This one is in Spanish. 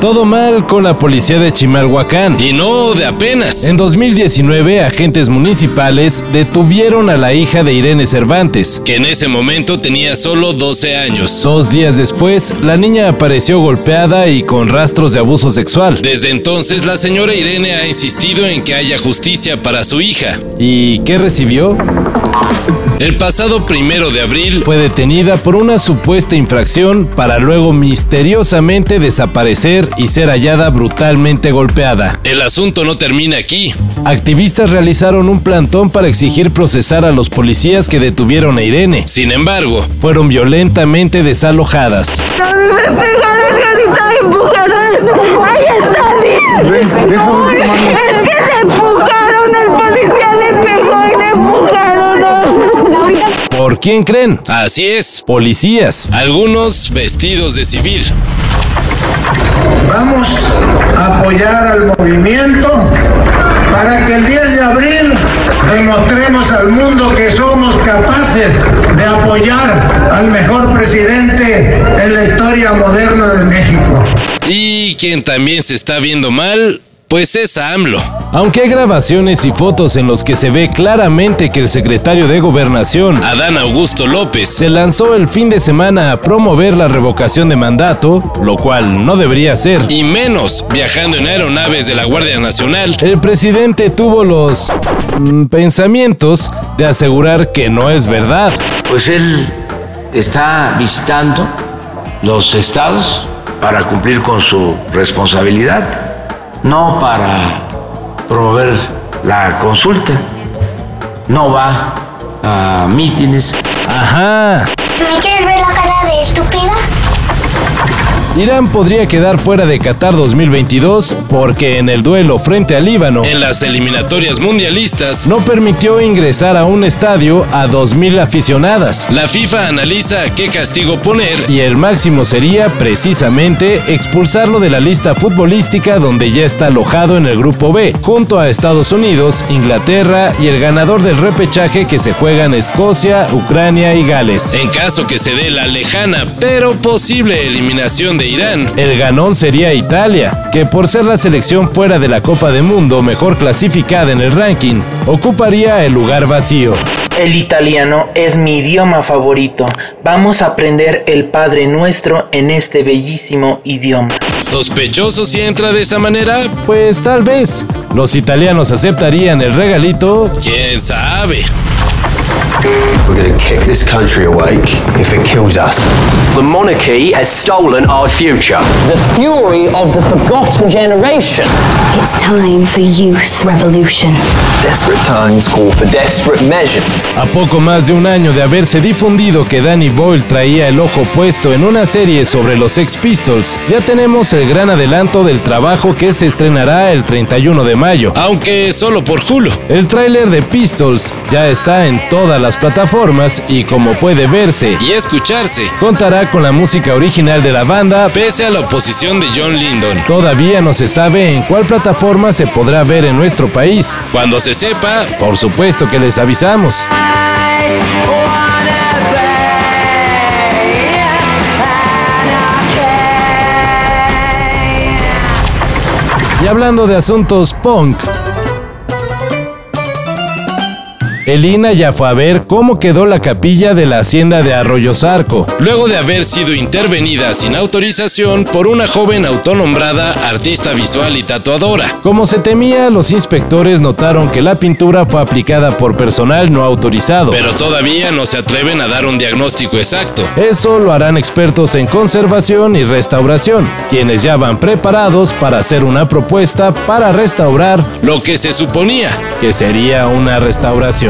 Todo mal con la policía de Chimalhuacán. Y no de apenas. En 2019, agentes municipales detuvieron a la hija de Irene Cervantes. Que en ese momento tenía solo 12 años. Dos días después, la niña apareció golpeada y con rastros de abuso sexual. Desde entonces, la señora Irene ha insistido en que haya justicia para su hija. ¿Y qué recibió? El pasado primero de abril Fue detenida por una supuesta infracción para luego misteriosamente desaparecer y ser hallada brutalmente golpeada. el asunto no termina aquí. Activistas realizaron un plantón para exigir procesar a los policías que detuvieron a Irene. Sin embargo, Fueron violentamente desalojadas. A mí me pegaron y ahorita me empujaron. Ahí está Liz. Uy, Es que le empujaron, el policía le pegó. ¿Por quién creen? así es. Policías. Algunos vestidos de civil. Vamos a apoyar al movimiento para que el 10 de abril demostremos al mundo que somos capaces de apoyar al mejor presidente en la historia moderna de México. Y quien también se está viendo mal, pues es AMLO. Aunque hay grabaciones y fotos en los que se ve claramente que el secretario de Gobernación Adán Augusto López se lanzó el fin de semana a promover la revocación de mandato, lo cual no debería ser. y menos viajando en aeronaves de la Guardia Nacional. El presidente tuvo los mm, pensamientos de asegurar que no es verdad. pues él está visitando los estados para cumplir con su responsabilidad, no para promover la consulta, no va a mítines. Ajá. ¿Me quieres ver la cara de estúpida? Irán podría quedar fuera de Qatar 2022 porque en el duelo frente al Líbano En las eliminatorias mundialistas, no permitió ingresar a un estadio a 2.000 aficionadas. la FIFA analiza qué castigo poner Y el máximo sería precisamente expulsarlo de la lista futbolística donde ya está alojado en el grupo B, junto a Estados Unidos, Inglaterra y el ganador del repechaje que se juega en Escocia, Ucrania y Gales. en caso que se dé la lejana pero posible eliminación de Irán. El ganón sería Italia, que por ser la selección fuera de la Copa del Mundo mejor clasificada en el ranking, ocuparía el lugar vacío. El italiano es mi idioma favorito. Vamos a aprender el Padre Nuestro en este bellísimo idioma. Sospechoso si entra de esa manera, Pues tal vez los italianos aceptarían el regalito quién sabe. We're going to kick this country awake if it kills us. The monarchy has stolen our future. The fury of the forgotten generation. It's time for youth revolution. Desperate times call for desperate measures. A poco más de un año de haberse difundido que Danny Boyle traía el ojo puesto en una serie sobre los Sex Pistols, ya tenemos el gran adelanto del trabajo que se estrenará el 31 de mayo. Aunque solo por Hulu. El tráiler de Pistols ya está en todas las plataformas y como puede verse, Y escucharse, contará con la música original de la banda, pese a la oposición de John Lyndon. todavía no se sabe en cuál plataforma se podrá ver en nuestro país. Cuando se sepa, Por supuesto que les avisamos. Y hablando de asuntos punk, Elina ya fue a ver cómo quedó la capilla de la hacienda de Arroyo Zarco. luego de haber sido intervenida sin autorización por una joven autonombrada artista visual y tatuadora. Como se temía, los inspectores notaron que la pintura fue aplicada por personal no autorizado. Pero todavía no se atreven a dar un diagnóstico exacto. Eso lo harán expertos en conservación y restauración, quienes ya van preparados para hacer una propuesta para restaurar Lo que se suponía. que sería una restauración.